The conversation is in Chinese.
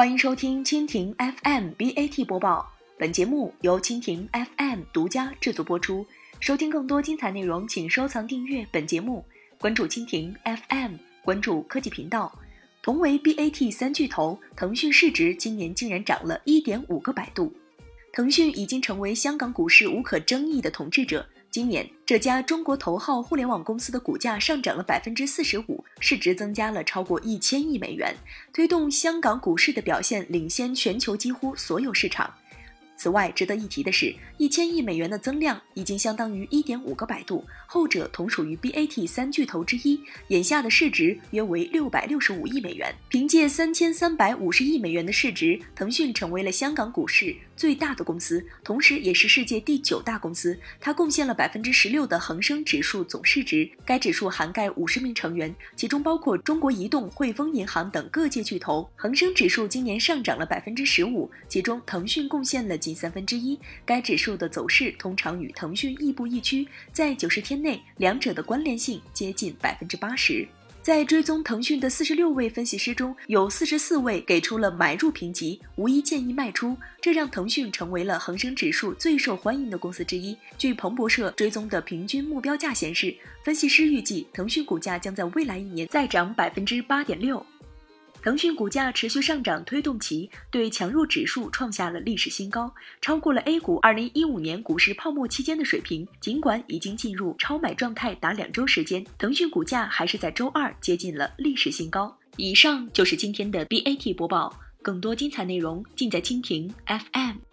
欢迎收听蜻蜓 FM BAT 播报，本节目由蜻蜓 FM 独家制作播出。收听更多精彩内容，请收藏订阅本节目，关注蜻蜓 FM，关注科技频道。同为 BAT 三巨头，腾讯市值今年竟然涨了一点五个百度。腾讯已经成为香港股市无可争议的统治者。今年，这家中国头号互联网公司的股价上涨了百分之四十五，市值增加了超过一千亿美元，推动香港股市的表现领先全球几乎所有市场。此外，值得一提的是，一千亿美元的增量已经相当于一点五个百度，后者同属于 BAT 三巨头之一，眼下的市值约为六百六十五亿美元。凭借三千三百五十亿美元的市值，腾讯成为了香港股市最大的公司，同时也是世界第九大公司。它贡献了百分之十六的恒生指数总市值，该指数涵盖五十名成员，其中包括中国移动、汇丰银行等各界巨头。恒生指数今年上涨了百分之十五，其中腾讯贡献了近近三分之一。该指数的走势通常与腾讯亦步亦趋，在九十天内，两者的关联性接近百分之八十。在追踪腾讯的四十六位分析师中，有四十四位给出了买入评级，无一建议卖出，这让腾讯成为了恒生指数最受欢迎的公司之一。据彭博社追踪的平均目标价显示，分析师预计腾讯股价将在未来一年再涨百分之八点六。腾讯股价持续上涨，推动其对强弱指数创下了历史新高，超过了 A 股2015年股市泡沫期间的水平。尽管已经进入超买状态达两周时间，腾讯股价还是在周二接近了历史新高。以上就是今天的 BAT 播报，更多精彩内容尽在蜻蜓 FM。